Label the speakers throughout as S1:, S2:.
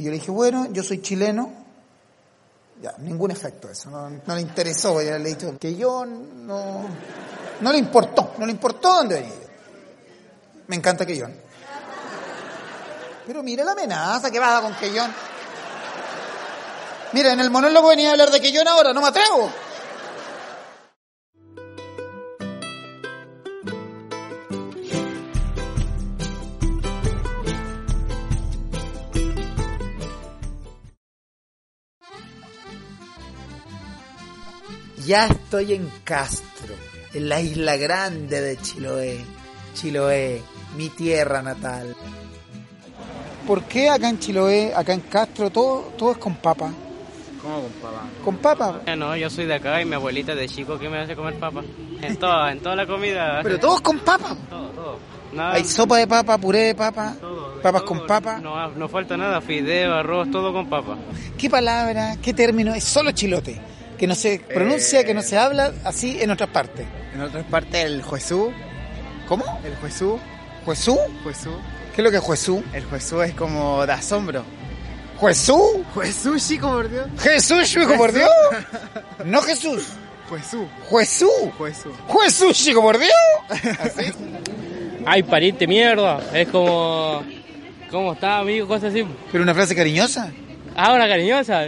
S1: Y yo le dije, bueno, yo soy chileno. Ya, ningún efecto eso, no, le interesó, ya le he dicho que yo no, no le importó, no le importó dónde venía. Me encanta Quellón. Pero mire la amenaza que va con Quellón. Mira, en el monólogo venía a hablar de Quellón ahora, no me atrevo. Ya estoy en Castro, en la isla grande de Chiloé. Chiloé, mi tierra natal. ¿Por qué acá en Chiloé, acá en Castro, todo, todo es con papa?
S2: ¿Cómo con papa?
S1: ¿Con papa?
S2: Ya no, yo soy de acá y mi abuelita de chico que me hace comer papa. En toda, en toda la comida.
S1: Pero todos con papa.
S2: Todo, todo. Nada,
S1: Hay sopa de papa, puré de papa,
S2: todo, de
S1: papas
S2: todo.
S1: con papa.
S2: No, no falta nada, fideo, arroz, todo con papa.
S1: ¿Qué palabra, qué término es solo chilote? Que no se pronuncia, que no se habla así en otras partes.
S3: En otras partes el juezú,
S1: ¿Cómo?
S3: el juezú,
S1: ¿Juezú?
S3: juezú.
S1: ¿Qué es lo que es juezú?
S3: El juezú es como de asombro.
S1: ¿Juezú?
S3: Juezú, chico, por Dios.
S1: Jesús, hijo, por Dios. No Jesús.
S3: Juezú,
S1: Juezú.
S3: juezú.
S1: Jesús, chico, por Dios. ¿Así?
S2: Ay, pariente mierda. Es como. ¿Cómo está, amigo? Cosas así.
S1: Pero una frase cariñosa.
S2: Ah, una cariñosa.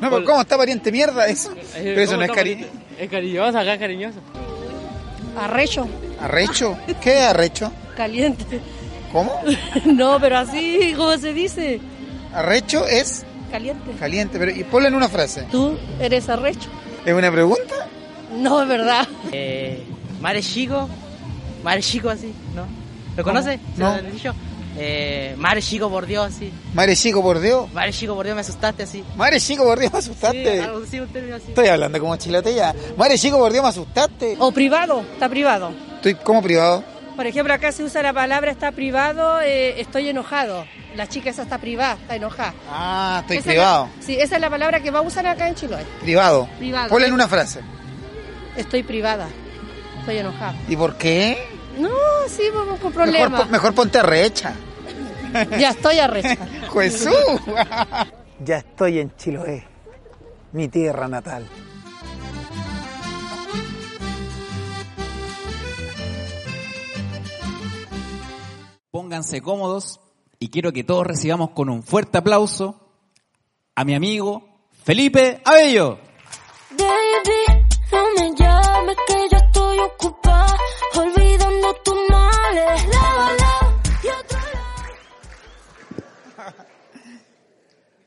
S1: No, pero ¿cómo está pariente mierda eso? Pero eso no es cariño.
S2: Es cariñosa, acá es cariñosa.
S4: Arrecho,
S1: ¿Arrecho? ¿Qué es arrecho?
S4: caliente.
S1: ¿Cómo?
S4: No, pero así, ¿cómo se dice?
S1: Arrecho es
S4: Caliente.
S1: caliente, pero y ponle en una frase.
S4: ¿Tú eres arrecho?
S1: ¿Es una pregunta?
S4: No, es verdad.
S5: Eh, Mare Chico, Mare Chico así, ¿no? ¿Lo conoce? ¿Se
S1: No.
S5: Eh, Mare Chico por Dios, así.
S1: Madre chico, por Dios.
S5: Mare Chico por Dios, me asustaste así.
S1: Madre chico, por Dios, me
S5: Sí,
S1: asustaste.
S5: algo así, un término así.
S1: Estoy hablando como chilote ya. Madre chico, por Dios, me asustaste.
S4: O privado, está privado.
S1: Estoy como privado.
S4: Por ejemplo, acá se usa la palabra está privado, eh, estoy enojado. La chica esa está privada, está enojada.
S1: Ah, estoy
S4: Esa es
S1: privado.
S4: la- sí, esa es la palabra que va a usar acá en Chiloé.
S1: Privado.
S4: Privado.
S1: Ponle en una frase.
S4: Estoy privada, estoy enojada.
S1: ¿Y por qué?
S4: No, sí, vamos con
S1: Mejor,
S4: problemas.
S1: po- mejor ponte arrecha.
S4: Ya estoy arrecha.
S1: Jesús. ya estoy en Chiloé, mi tierra natal.
S6: Pónganse cómodos y quiero que todos recibamos con un fuerte aplauso a mi amigo Felipe Abello.
S7: Baby, no me llames que yo estoy ocupada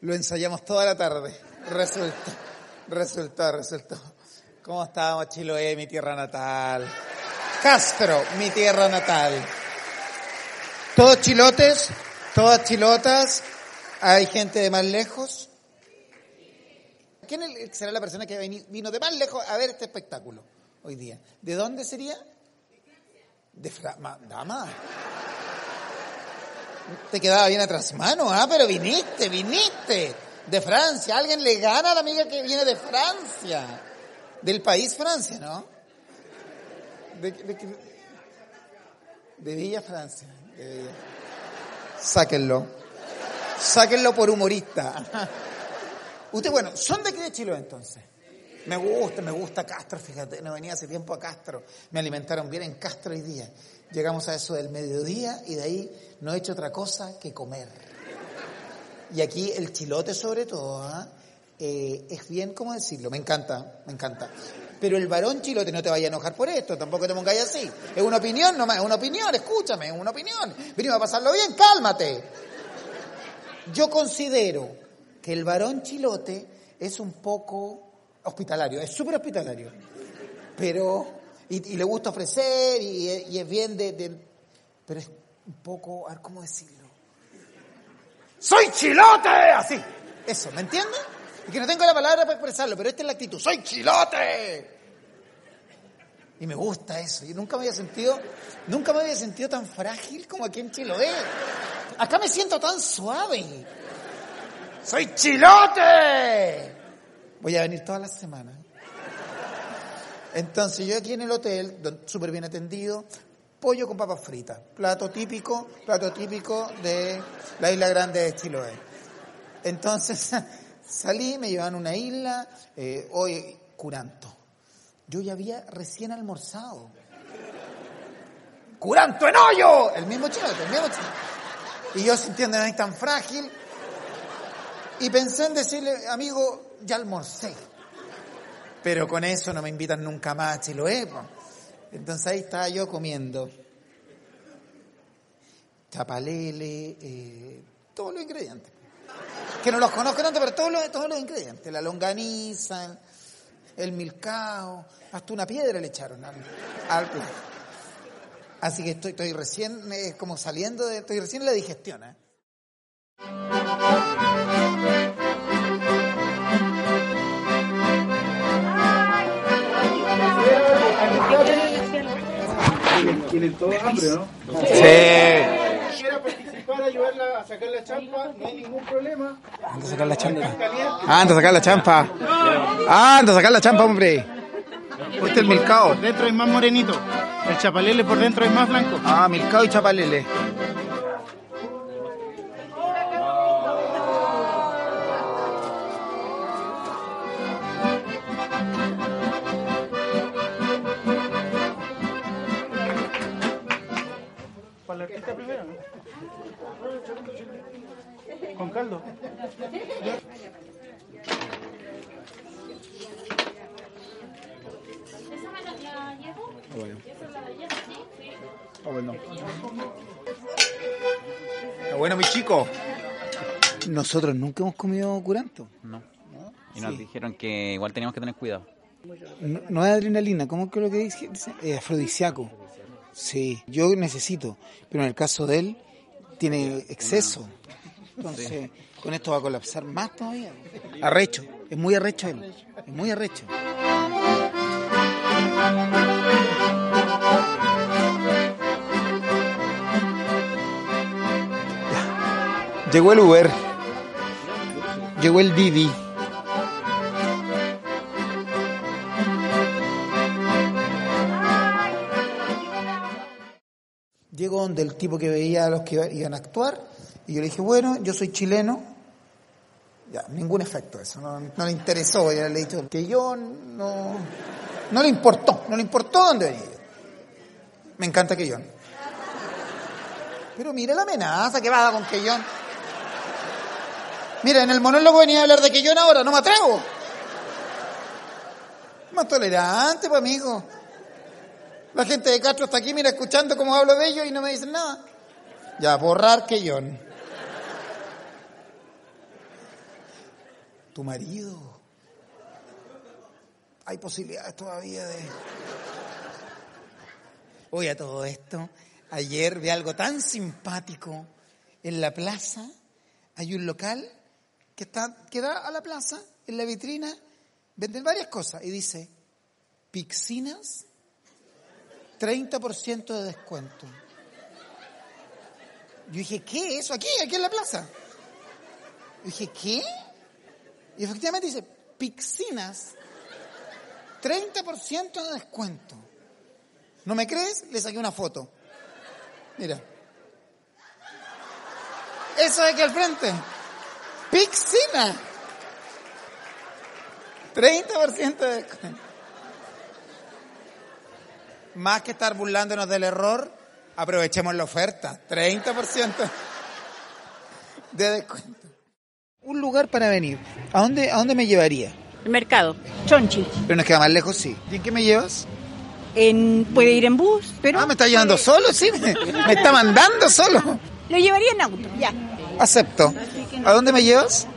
S1: Lo ensayamos toda la tarde. Resulta, resultó, resultó. ¿Cómo estamos, Chiloé, mi tierra natal? Castro, mi tierra natal. Todos chilotes, todas chilotas. Hay gente de más lejos. ¿Quién será la persona que vino de más lejos a ver este espectáculo hoy día? ¿De dónde sería? De Francia. Dama. Te quedaba bien atrás mano, ah, pero viniste, viniste. De Francia. Alguien le gana a la amiga que viene de Francia. Del país Francia, ¿no? De, de, de- Villa Francia. de Villa. Sáquenlo. Sáquenlo por humorista. Usted, bueno, ¿son de qué de Chile entonces? Me gusta, me gusta Castro, fíjate, no venía hace tiempo a Castro, me alimentaron bien en Castro hoy día. Llegamos a eso del mediodía y de ahí no he hecho otra cosa que comer. Y aquí el chilote sobre todo, ¿ah? Eh, es bien, ¿cómo decirlo? Me encanta, me encanta. Pero el varón chilote no te vaya a enojar por esto, tampoco te pongáis así. Es una opinión nomás, es una opinión, escúchame, es una opinión. Venimos a pasarlo bien, cálmate. Yo considero que el varón chilote es un poco hospitalario, es súper hospitalario. Pero, y, y le gusta ofrecer, y, y es bien de, de- Pero es un poco, a ver, ¿cómo decirlo? ¡Soy chilote! Así. Eso, ¿me entiendes? Es que no tengo la palabra para expresarlo, pero esta es la actitud. ¡Soy chilote! Y me gusta eso. Yo nunca me había sentido, nunca me había sentido tan frágil como aquí en Chiloé. Acá me siento tan suave. ¡Soy chilote! Voy a venir todas las semanas. Entonces yo aquí en el hotel, súper bien atendido, pollo con papas fritas, plato típico, plato típico de la isla grande de Chiloé. Entonces salí, me llevan a una isla, eh, hoy curanto. Yo ya había recién almorzado. ¡Curanto en hoyo! El mismo chilote, el mismo chilote. Y yo sintiéndome tan frágil, y pensé en decirle, amigo, ya almorcé. Pero con eso no me invitan nunca más a Chiloé. po. Entonces ahí estaba yo comiendo. Chapalele, eh, todos los ingredientes. Que no los conozco tanto, pero todos los, todos los ingredientes. La longaniza, el, milcao, hasta una piedra le echaron al, al. Así que estoy, estoy recién, como saliendo de, estoy recién en la digestión, ¿eh?
S8: Tienen todos hambre, ¿no?
S1: Sí.
S8: Quiera participar, ayudarla a sacar la champa, no hay ningún problema.
S1: Anda a sacar la champa.
S8: Caliente.
S1: Anda a sacar la champa. Anda a sacar la champa, hombre. Este es el milcao.
S8: Por dentro hay más morenito. El chapalele por dentro es más blanco.
S1: Ah, milcao y chapalele. Ah, bueno. Ah, bueno, mi chico. Nosotros nunca hemos comido curanto.
S6: No. Y nos dijeron que igual teníamos que tener cuidado.
S1: No, no es adrenalina, ¿cómo que lo que dice? Es afrodisíaco. Sí, yo necesito, pero en el caso de él tiene exceso. Entonces, con esto va a colapsar más todavía. Arrecho, es muy arrecho él, es muy arrecho. Llegó el Uber, llegó el Didi. Llegó donde el tipo que veía a los que iba- iban a actuar y yo le dije, bueno, yo soy chileno. Ya, ningún efecto eso, no, le interesó, ya que yo no, no le importó, no le importó dónde venía. yo. Me encanta Quellón. Pero mira la amenaza que va con Quellón. Mira, en el monólogo venía a hablar de Quellón ahora, no me atrevo. Más tolerante, pues amigo. La gente de Castro está aquí, mira, escuchando cómo hablo de ellos y no me dicen nada. Ya, borrar Quellón. Tu marido. Hay posibilidades todavía de... Oye, a todo esto, ayer vi algo tan simpático. En la plaza hay un local que, está, que da a la plaza, en la vitrina, venden varias cosas y dice, Pixinas 30% de descuento. Yo dije, ¿qué es eso? Aquí, aquí en la plaza. Yo dije, ¿qué? Y efectivamente dice, Pixinas, 30% de descuento. ¿No me crees? Le saqué una foto. Mira. Eso de aquí al frente. Pixina. 30% de descuento. Más que estar burlándonos del error, aprovechemos la oferta. 30% de descuento. Un lugar para venir. ¿A dónde, a dónde me llevaría?
S9: El mercado, Chonchi.
S1: Pero nos queda más lejos, sí. ¿Y en qué me llevas?
S9: En, puede ir en bus, pero
S1: Ah, me está llevando solo, sí. Me, me está mandando solo.
S9: lo llevaría en auto, ya.
S1: Acepto. ¿A dónde me llevas?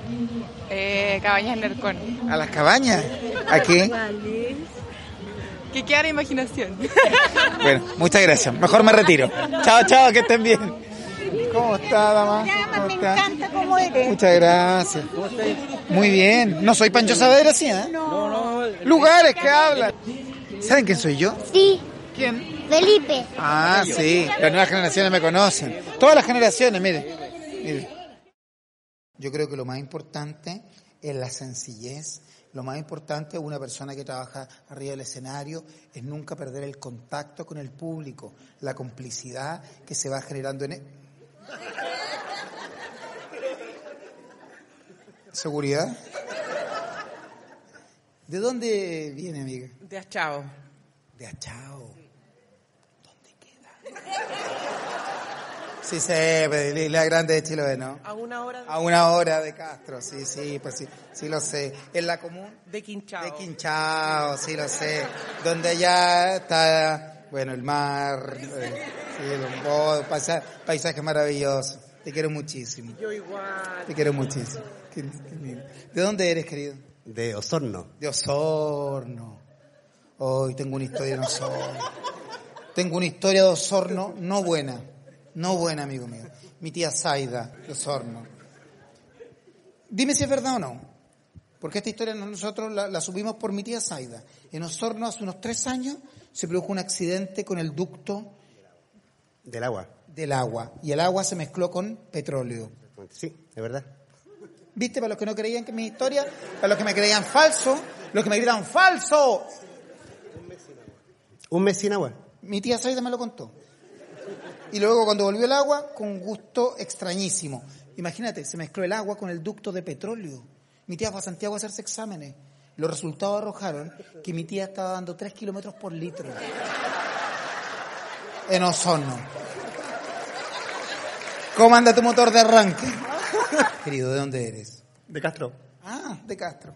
S10: Eh, Cabañas Lercón.
S1: A las cabañas. ¿A qué?
S10: Que queda la imaginación.
S1: Bueno, muchas gracias. Mejor me retiro. Chao, chao, que estén bien. ¿Cómo está, dama? ¿Cómo
S9: Me
S1: está?
S9: encanta cómo eres.
S1: Muchas gracias. Muy bien. No soy Pancho Saavedra, ¿sí? ¿eh?
S9: No.
S1: Lugares que hablan. ¿Saben quién soy yo?
S11: Sí.
S1: ¿Quién?
S11: Felipe.
S1: Ah, sí. Las nuevas generaciones me conocen. Todas las generaciones, mire. Mire. Yo creo que lo más importante es la sencillez. Lo más importante de una persona que trabaja arriba del escenario es nunca perder el contacto con el público, la complicidad que se va generando en... e- ¿Seguridad? ¿De dónde viene, amiga?
S5: De Achao.
S1: De Achao. Sí, sé, pero la grande de Chiloé, ¿no?
S5: A una hora de,
S1: A una hora de Castro, sí, sí, pues sí, sí lo sé. ¿En la común?
S5: de Quinchao.
S1: De Quinchao, sí lo sé. Donde allá está, bueno, el mar, eh, sí, el oh, paisa- paisaje maravilloso. Te quiero muchísimo.
S5: Yo igual.
S1: Te quiero muchísimo. Qué- qué lindo. ¿De dónde eres, querido?
S12: De Osorno.
S1: De Osorno. Hoy tengo una historia de Osorno. Tengo una historia de Osorno no buena. No buena, amigo mío. Mi tía Zaida, de Osorno. Dime si es verdad o no. Porque esta historia nosotros la, la subimos por mi tía Zaida. En Osorno hace unos tres años se produjo un accidente con el ducto
S12: Del agua.
S1: del agua. Y el agua se mezcló con petróleo.
S12: Sí, es verdad.
S1: ¿Viste? Para los que no creían que mi historia, para los que me creían falso, los que me gritan falso,
S12: Un mes sin agua.
S1: Mi tía Zaida me lo contó. Y luego cuando volvió el agua, con gusto extrañísimo. Imagínate, se mezcló el agua con el ducto de petróleo. Mi tía fue a Santiago a hacerse exámenes. Los resultados arrojaron que mi tía estaba dando 3 kilómetros por litro. En Osorno. ¿Cómo anda tu motor de arranque? Querido, ¿de dónde eres?
S12: De Castro.
S1: Ah, de Castro.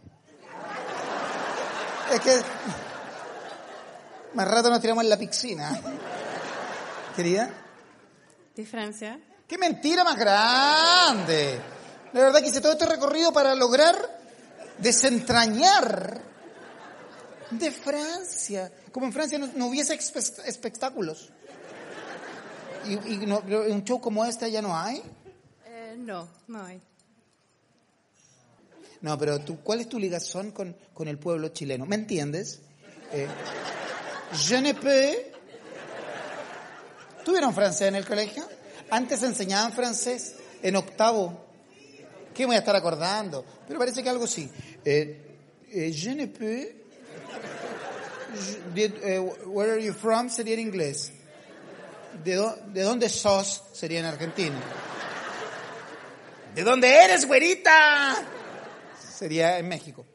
S1: Es que más rato nos tiramos en la piscina. Querida.
S10: De Francia.
S1: ¡Qué mentira más grande! La verdad que hice todo este recorrido para lograr desentrañar de Francia. Como en Francia no, no hubiese espe- espectáculos. Y, y no- un show como este ya no hay.
S10: Eh, no, no hay.
S1: No, pero tú, ¿cuál es tu ligación con, con el pueblo chileno? ¿Me entiendes? Eh, je ne peux. ¿Tuvieron francés en el colegio? Antes enseñaban francés en octavo. ¿Qué voy a estar acordando? Pero parece que algo sí. Eh, eh, je ne peux. Eh, where are you from? Sería en inglés. ¿De, dó- ¿De dónde sos? Sería en argentino. ¿De dónde eres, güerita? Sería en México.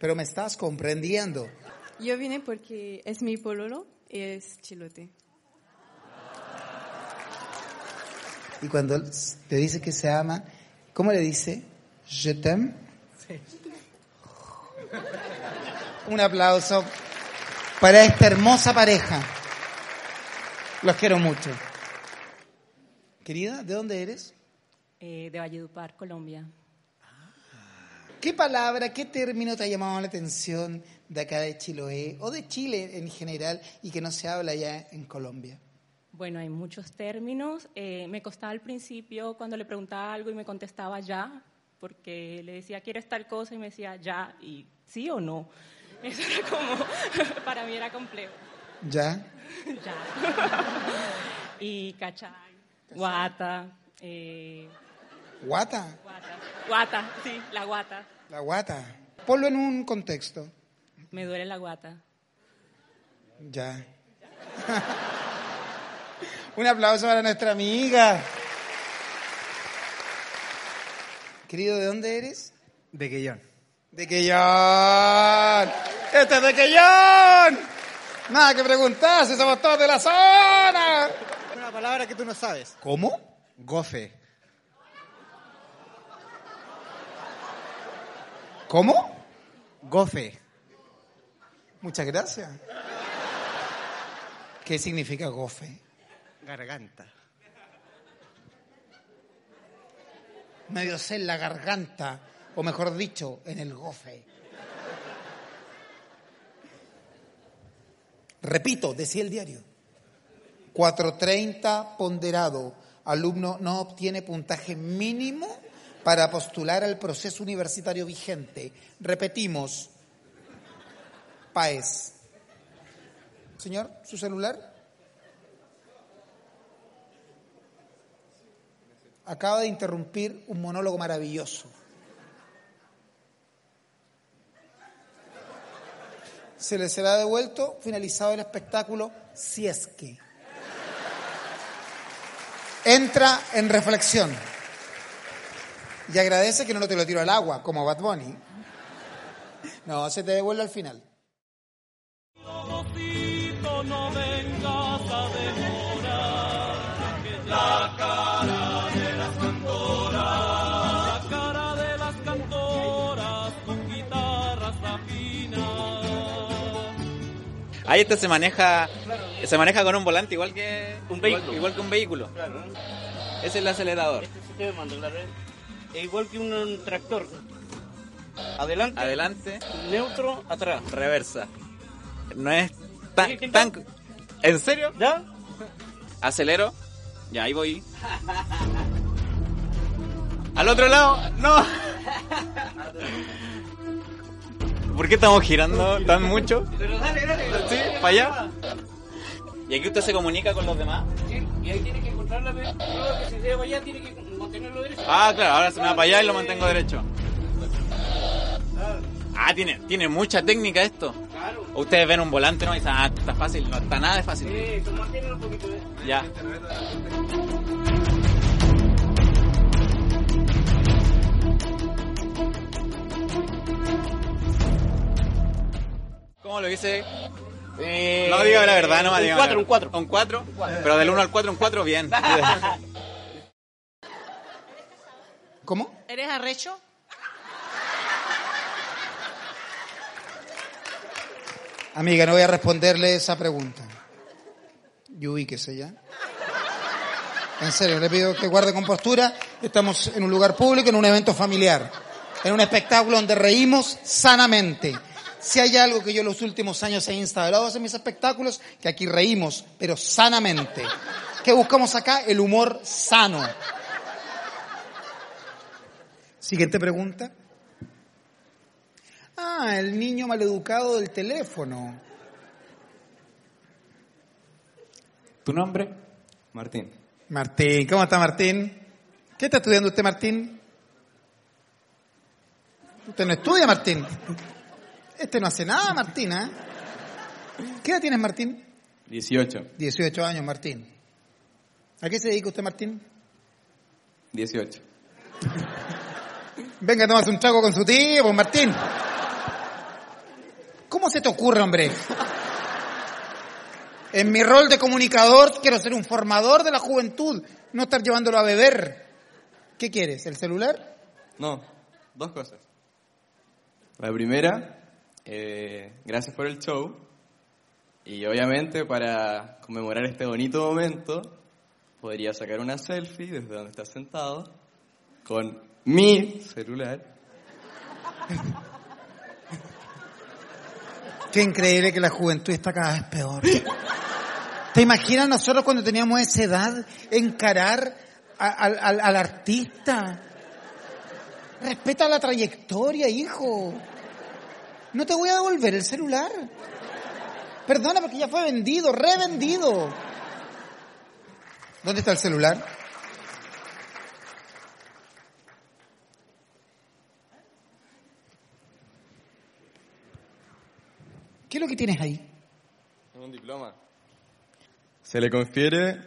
S1: Pero me estás comprendiendo.
S10: Yo vine porque es mi pololo, es chilote.
S1: Y cuando te dice que se ama, ¿cómo le dice? Je t'aime. Un aplauso para esta hermosa pareja. Los quiero mucho. Querida, ¿de dónde eres?
S13: Eh, de Valledupar, Colombia.
S1: ¿Qué palabra, qué término te ha llamado la atención de acá de Chiloé o de Chile en general y que no se habla ya en Colombia?
S13: Bueno, hay muchos términos. Eh, me costaba al principio cuando le preguntaba algo y me contestaba ya, porque le decía, ¿quieres tal cosa? Y me decía ya, y sí o no. Eso era como, para mí era complejo.
S1: ¿Ya?
S13: ya. y cachai, guata, eh,
S1: ¿Guata?
S13: guata, guata, sí, la guata.
S1: La guata. Ponlo en un contexto.
S13: Me duele la guata.
S1: Ya. Un aplauso para nuestra amiga. Querido, ¿de dónde eres?
S3: De Quellón.
S1: De Quellón. Este es de Quellón. Nada que preguntar, si somos todos de la zona.
S3: Una palabra que tú no sabes.
S1: ¿Cómo?
S3: Gofe.
S1: ¿Cómo?
S3: Gofe.
S1: Muchas gracias. ¿Qué significa gofe?
S3: Garganta.
S1: Medio sé en la garganta, o mejor dicho, en el gofe. Repito, decía el diario. 4.30 ponderado, alumno no obtiene puntaje mínimo para postular al proceso universitario vigente. Repetimos, PAES. Señor, ¿su celular? Acaba de interrumpir un monólogo maravilloso. Se le será devuelto finalizado el espectáculo si es que entra en reflexión y agradece que no te lo tiro al agua como Bad Bunny. No, se te devuelve al final.
S6: Ahí este se maneja, se maneja con un volante igual que un
S2: vehículo.
S6: igual, que un vehículo. Ese es el acelerador.
S2: Este sistema claro, es igual que un, un tractor. Adelante.
S6: Adelante.
S2: Neutro, atrás.
S6: Reversa. No es tan, tan ¿En serio?
S2: ¿Ya?
S6: Acelero. Ya ahí voy. Al otro lado, no. ¿Por qué estamos girando tan mucho?
S2: Pero dale, dale.
S6: ¿Sí? ¿Para allá? ¿Y aquí usted se comunica con los demás?
S2: Sí, y ahí tiene que encontrar la prueba que se va allá tiene que mantenerlo derecho.
S6: Ah, claro, ahora se me va para allá y lo mantengo derecho. Ah, tiene, tiene mucha técnica esto.
S2: Claro.
S6: Ustedes ven un volante ¿no? y dicen, ah, está fácil, no está nada de fácil.
S2: Sí, tú manténlo un poquito. ¿eh?
S6: Ya. Lo hice?
S2: Eh,
S6: no diga la verdad, no
S2: un
S6: diga la
S2: cuatro,
S6: verdad.
S2: un cuatro.
S6: ¿Un 4? Pero del 1 al 4, un 4, bien.
S1: ¿Cómo?
S9: ¿Eres arrecho?
S1: Amiga, no voy a responderle esa pregunta. Y ubíquese ya. En serio, le pido que guarde compostura. Estamos en un lugar público, en un evento familiar, en un espectáculo donde reímos sanamente. Si hay algo que yo en los últimos años he instalado en mis espectáculos, que aquí reímos, pero sanamente. ¿Qué buscamos acá? El humor sano. Siguiente pregunta. Ah, el niño maleducado del teléfono.
S14: ¿Tu nombre? Martín.
S1: Martín, ¿cómo está Martín? ¿Qué está estudiando usted, Martín? Usted no estudia, Martín. Este no hace nada, Martín, ¿eh? ¿Qué edad tienes, Martín?
S14: 18.
S1: 18 años, Martín. ¿A qué se dedica usted, Martín?
S14: 18.
S1: Venga, tomas un trago con su tío, pues, Martín. ¿Cómo se te ocurre, hombre? En mi rol de comunicador quiero ser un formador de la juventud, no estar llevándolo a beber. ¿Qué quieres? ¿El celular?
S14: No, dos cosas. La primera, eh, gracias por el show. Y obviamente para conmemorar este bonito momento, podría sacar una selfie desde donde estás sentado con mi celular.
S1: Qué increíble que la juventud está cada vez peor. ¿Te imaginas nosotros cuando teníamos esa edad encarar a- al, al- al artista? Respeta la trayectoria, hijo. No te voy a devolver el celular. Perdona porque ya fue vendido, revendido. ¿Dónde está el celular? ¿Qué es lo que tienes ahí?
S14: Un diploma. Se le confiere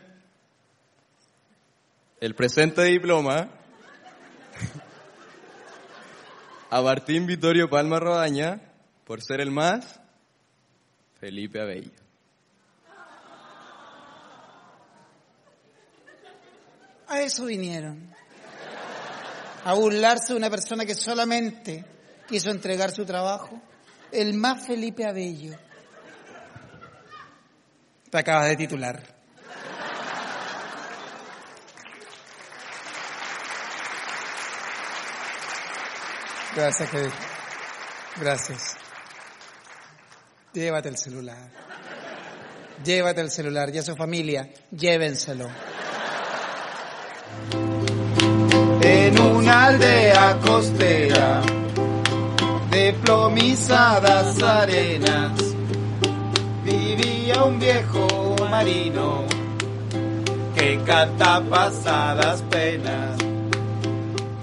S14: el presente diploma a Martín Vittorio Palma Rodaña por ser el más Felipe Abello.
S1: A eso vinieron. A burlarse de una persona que solamente quiso entregar su trabajo. El más Felipe Abello. Te acabas de titular. Gracias, querido. Gracias. Llévate el celular. Llévate el celular y a su familia, llévenselo. una aldea costera de plomizadas arenas vivía un viejo marino que canta pasadas penas.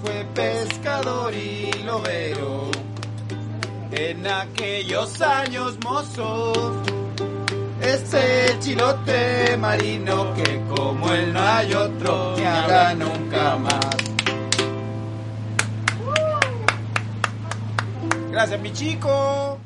S1: Fue pescador y lobero en aquellos años mozos. Ese chilote marino que como él no hay otro que haga nunca más. Gracias, mi chico.